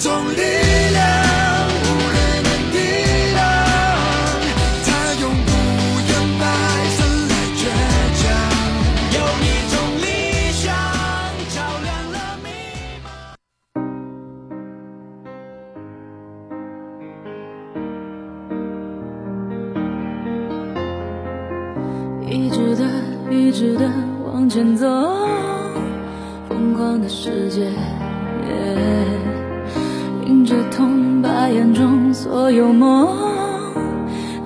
一种力量无人能抵挡它永不言败生来倔强有一种理想照亮了迷茫。一直地一直地往前走疯狂的世界忍着痛，把眼中所有梦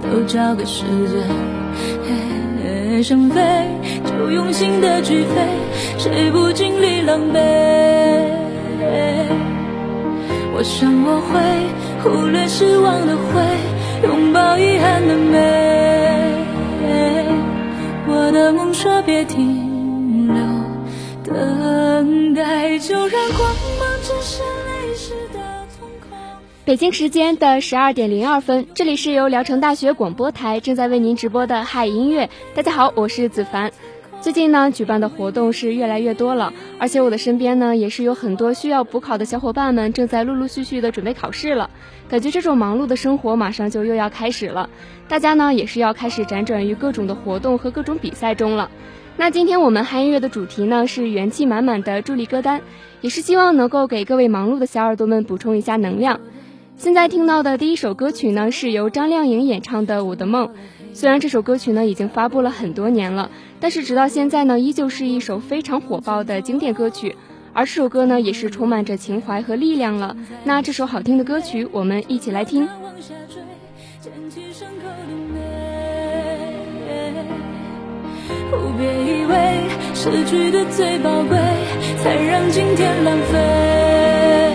都交给时间。想飞就用心的去飞，谁不经历狼狈？我想我会忽略失望的灰，拥抱遗憾的美。我的梦说别停留，等待就让光北京时间的十二点零二分，这里是由聊城大学广播台正在为您直播的嗨音乐。大家好，我是子凡。最近呢，举办的活动是越来越多了，而且我的身边呢，也是有很多需要补考的小伙伴们正在陆陆续续的准备考试了。感觉这种忙碌的生活马上就又要开始了，大家呢也是要开始辗转于各种的活动和各种比赛中了。那今天我们嗨音乐的主题呢是元气满满的助力歌单，也是希望能够给各位忙碌的小耳朵们补充一下能量。现在听到的第一首歌曲呢，是由张靓颖演唱的《我的梦》。虽然这首歌曲呢已经发布了很多年了，但是直到现在呢，依旧是一首非常火爆的经典歌曲。而这首歌呢，也是充满着情怀和力量了。那这首好听的歌曲，我们一起来听。别以为失去的最宝贵，才让今天浪费。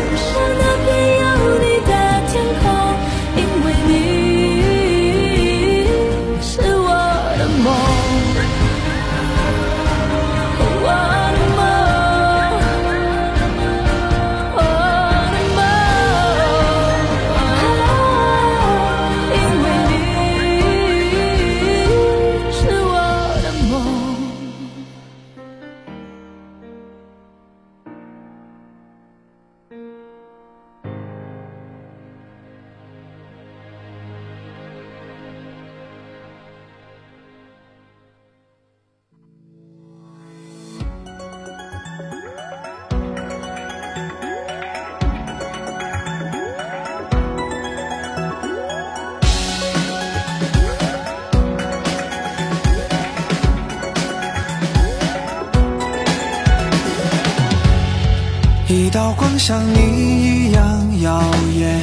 像你一样耀眼，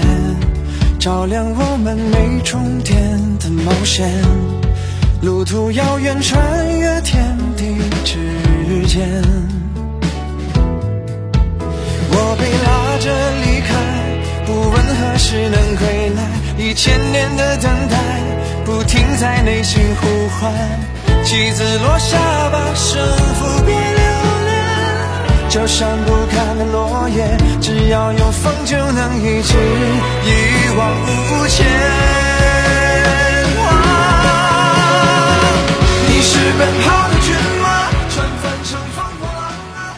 照亮我们没终点的冒险。路途遥远，穿越天地之间。我被拉着离开，不问何时能归来。一千年的等待。不停在内心呼唤。棋子落下吧，胜负别留恋。就像不堪的落叶，只要有风就能一直一往无前。你是奔跑的骏马，船翻成风波浪啊。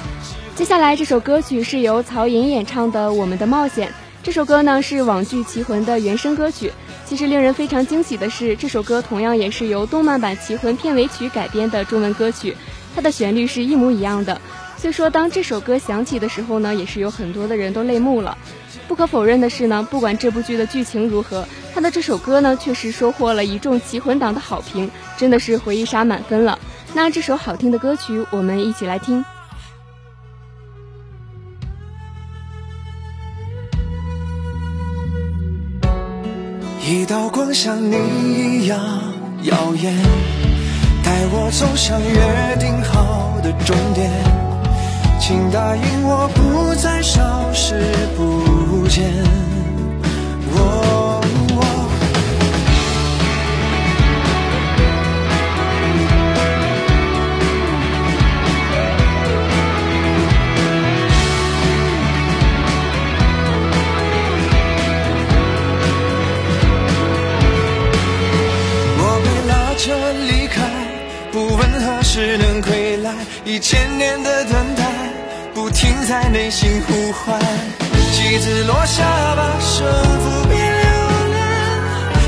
接下来这首歌曲是由曹颖演唱的《我们的冒险》。这首歌呢是网剧《棋魂》的原声歌曲。其实令人非常惊喜的是，这首歌同样也是由动漫版《棋魂》片尾曲改编的中文歌曲，它的旋律是一模一样的。所以说，当这首歌响起的时候呢，也是有很多的人都泪目了。不可否认的是呢，不管这部剧的剧情如何，他的这首歌呢，确实收获了一众棋魂党的好评，真的是回忆杀满分了。那这首好听的歌曲，我们一起来听。一道光像你一样耀眼，带我走向约定好的终点。请答应我，不再消失不见。我被拉扯离开，不问何时能归来，一千年的等。停在内心呼唤。棋子落下吧，胜负别留恋。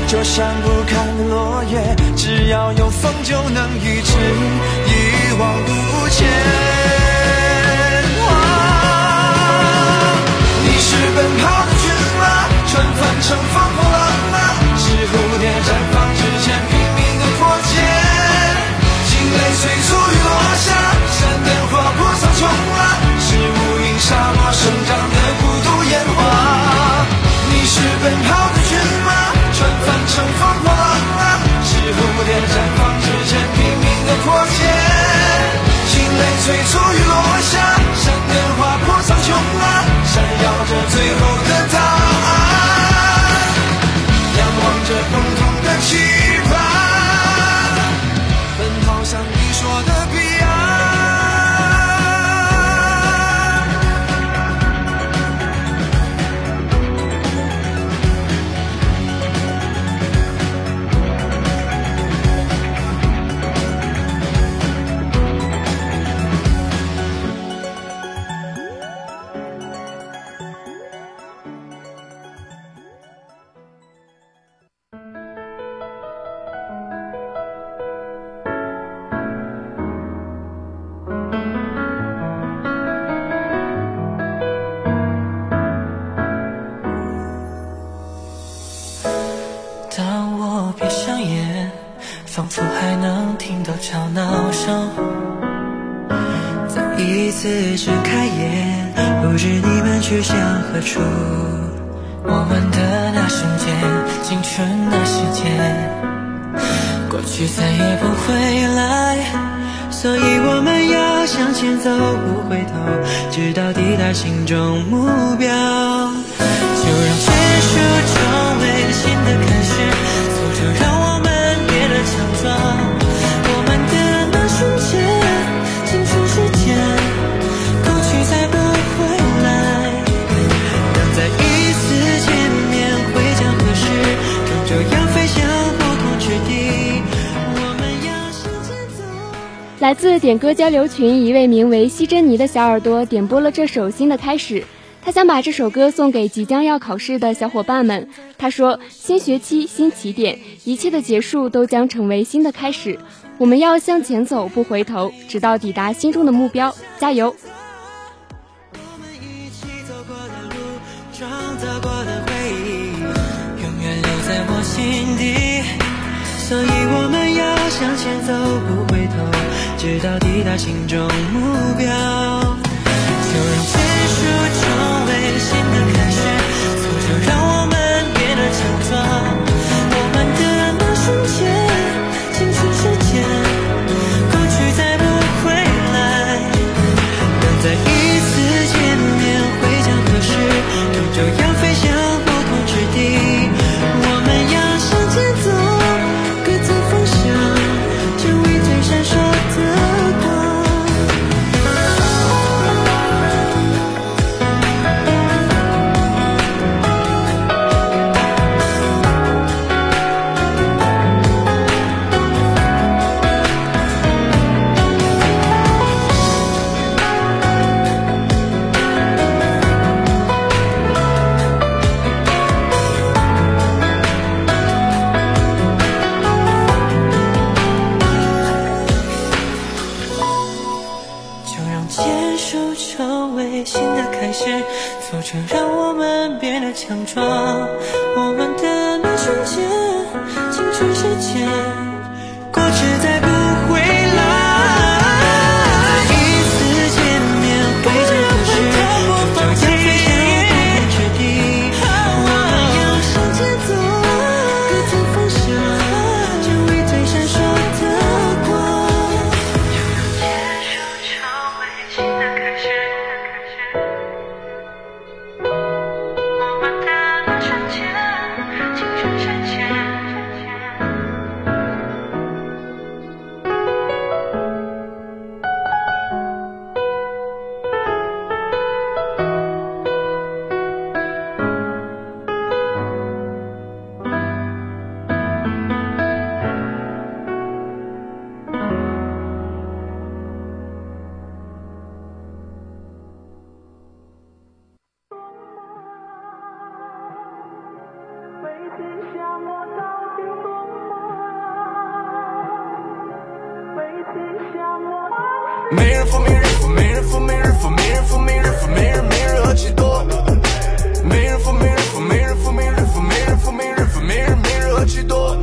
就像不堪落叶，只要有风就能一直一往无前。你是奔跑的骏马，船翻成风破乘风破浪！是蝴蝶绽放仿佛还能听到吵闹声，再一次睁开眼，不知你们去向何处。我们的那瞬间，青春的时间，过去再也不回来，所以我们要向前走，不回头，直到抵达心中目标。就让结束成为新的开始，来自点歌交流群一位名为西珍妮的小耳朵点播了这首新的开始，他想把这首歌送给即将要考试的小伙伴们。他说：“新学期新起点，一切的结束都将成为新的开始，我们要向前走，不回头，直到抵达心中的目标，加油！”所以我们要向前走，不回头，直到抵达心中目标。几多。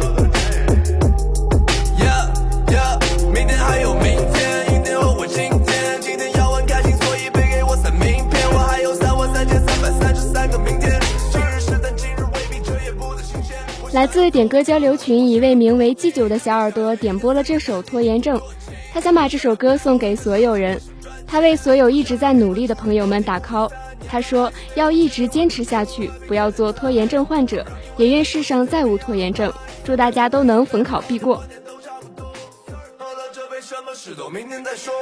来自点歌交流群一位名为“祭酒”的小耳朵点播了这首《拖延症》，他想把这首歌送给所有人，他为所有一直在努力的朋友们打 call。他说要一直坚持下去，不要做拖延症患者，也愿世上再无拖延症，祝大家都能逢考必过。明天再说。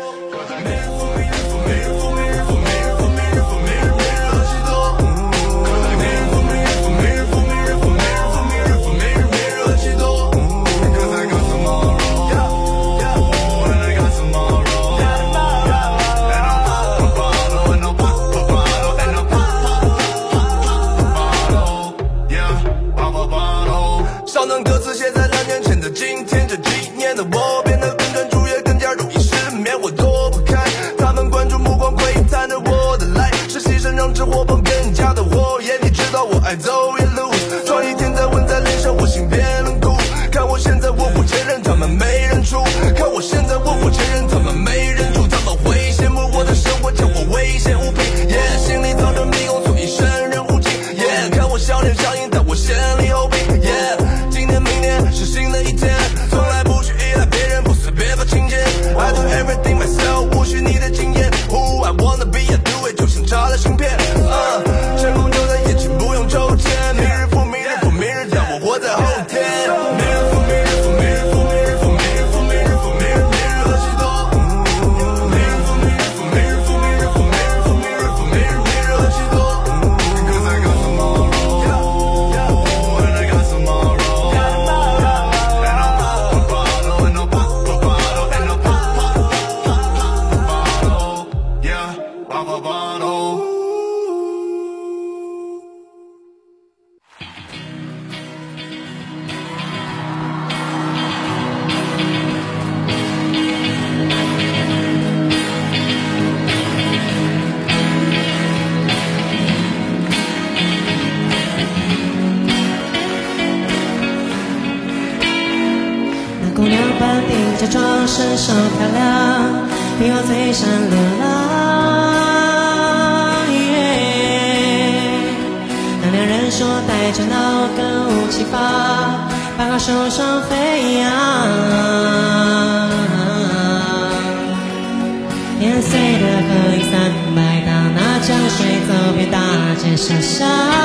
傻傻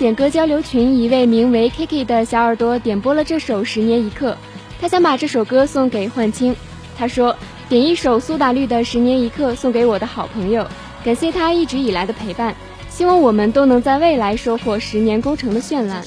点歌交流群一位名为 Kiki 的小耳朵点播了这首《十年一刻》，他想把这首歌送给幻青。他说：“点一首苏打绿的《十年一刻》送给我的好朋友，感谢他一直以来的陪伴，希望我们都能在未来收获十年工程的绚烂。”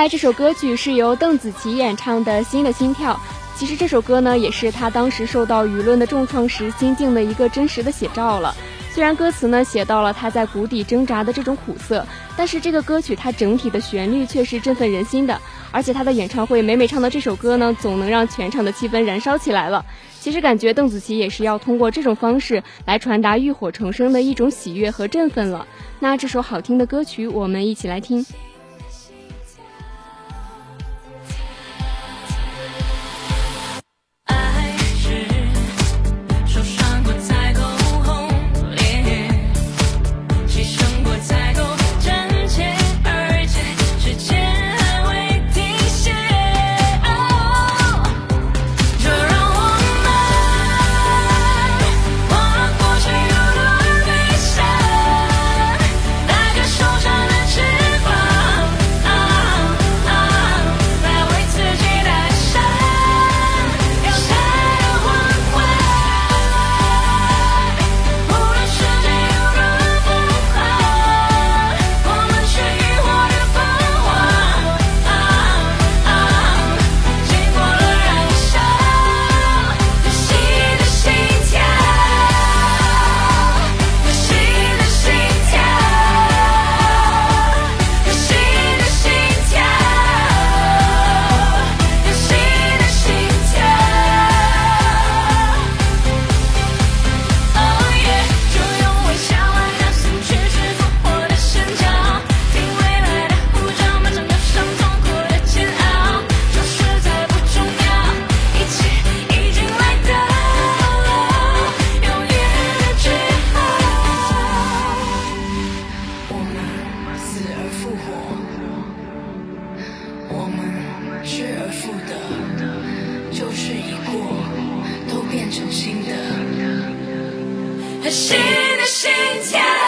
来这首歌曲是由邓紫棋演唱的《新的心跳》。其实这首歌呢，也是她当时受到舆论的重创时心境的一个真实的写照了。虽然歌词呢写到了她在谷底挣扎的这种苦涩，但是这个歌曲它整体的旋律却是振奋人心的。而且她的演唱会每每唱到这首歌呢，总能让全场的气氛燃烧起来了。其实感觉邓紫棋也是要通过这种方式来传达浴火重生的一种喜悦和振奋了。那这首好听的歌曲，我们一起来听。失而复得旧事已过都变成新的。和新的心跳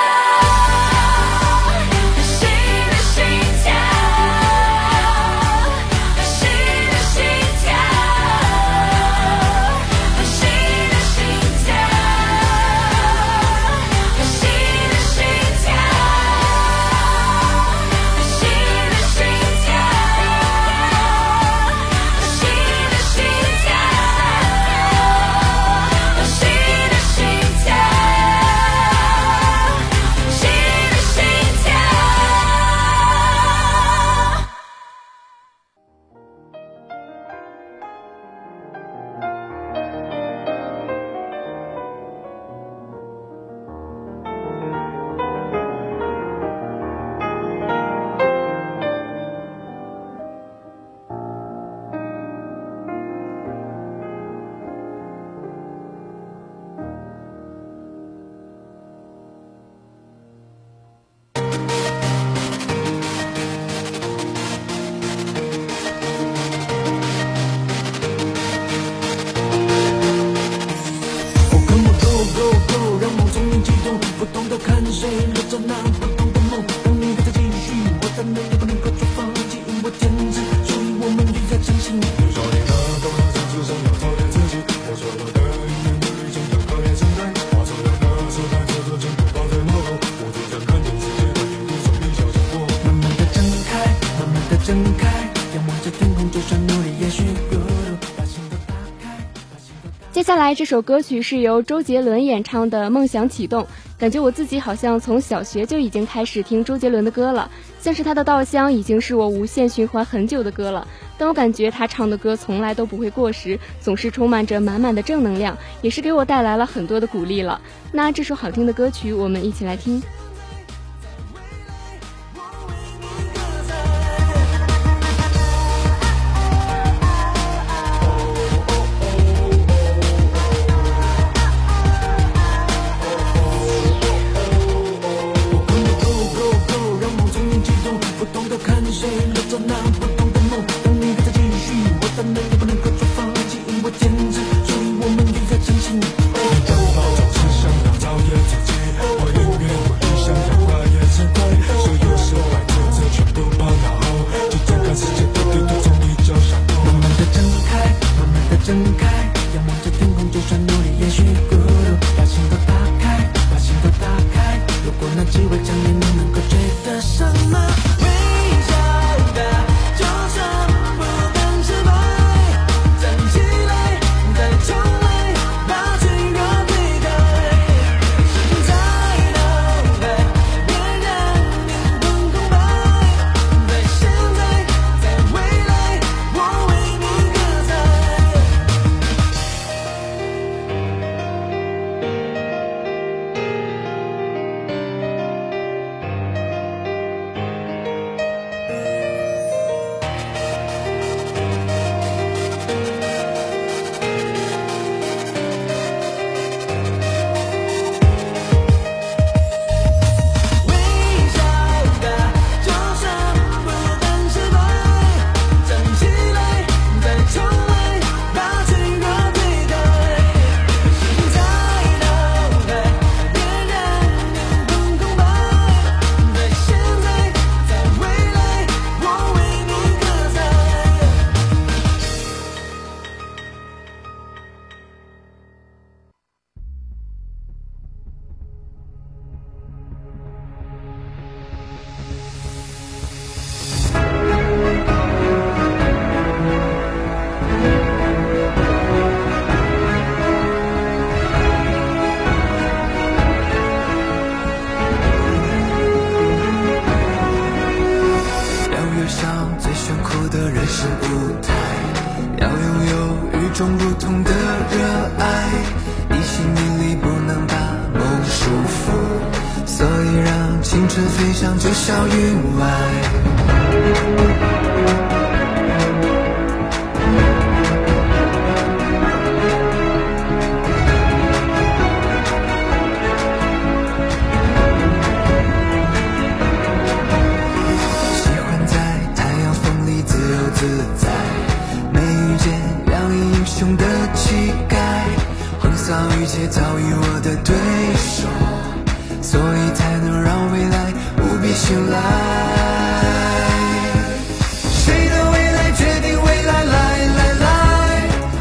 接下来这首歌曲是由周杰伦演唱的《梦想启动》，感觉我自己好像从小学就已经开始听周杰伦的歌了，像是他的《稻香》已经是我无限循环很久的歌了。但我感觉他唱的歌从来都不会过时，总是充满着满满的正能量，也是给我带来了很多的鼓励了。那这首好听的歌曲，我们一起来听。睁开。青春飞向九霄云外，喜欢在太阳风里自由自在，眉宇间洋溢英雄的气概，横扫一切遭遇我的对手。所以才能让未来无比醒来。谁的未来决定未来？来来来，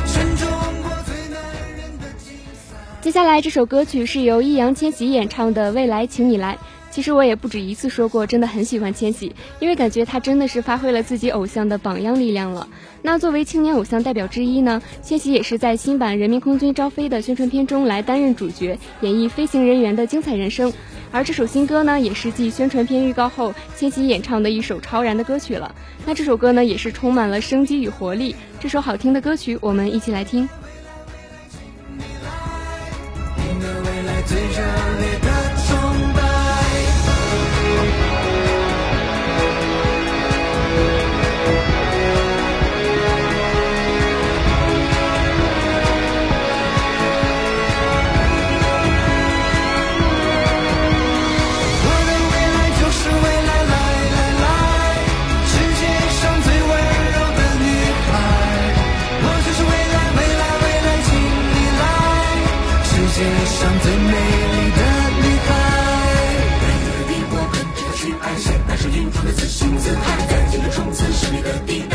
选中国最男人的竞赛。接下来这首歌曲是由易烊千玺演唱的《未来，请你来》。其实我也不止一次说过，真的很喜欢千玺，因为感觉他真的是发挥了自己偶像的榜样力量了。那作为青年偶像代表之一呢，千玺也是在新版《人民空军招飞》的宣传片中来担任主角，演绎飞行人员的精彩人生。而这首新歌呢，也是继宣传片预告后，千玺演唱的一首超燃的歌曲了。那这首歌呢，也是充满了生机与活力。这首好听的歌曲，我们一起来听。赢得未来最热烈的姿态感情的冲刺是你的定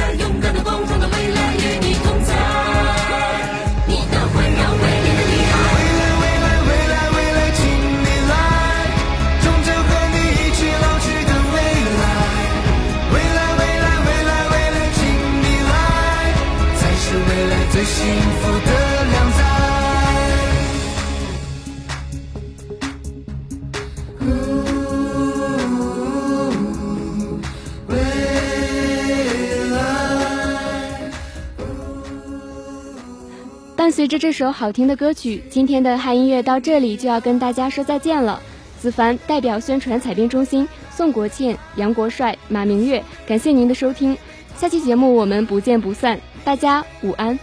随着这首好听的歌曲，今天的汉音乐到这里就要跟大家说再见了。子凡代表宣传采编中心，宋国倩、杨国帅、马明月，感谢您的收听。下期节目我们不见不散，大家午安。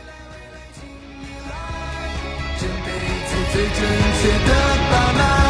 这辈子最正确的答案。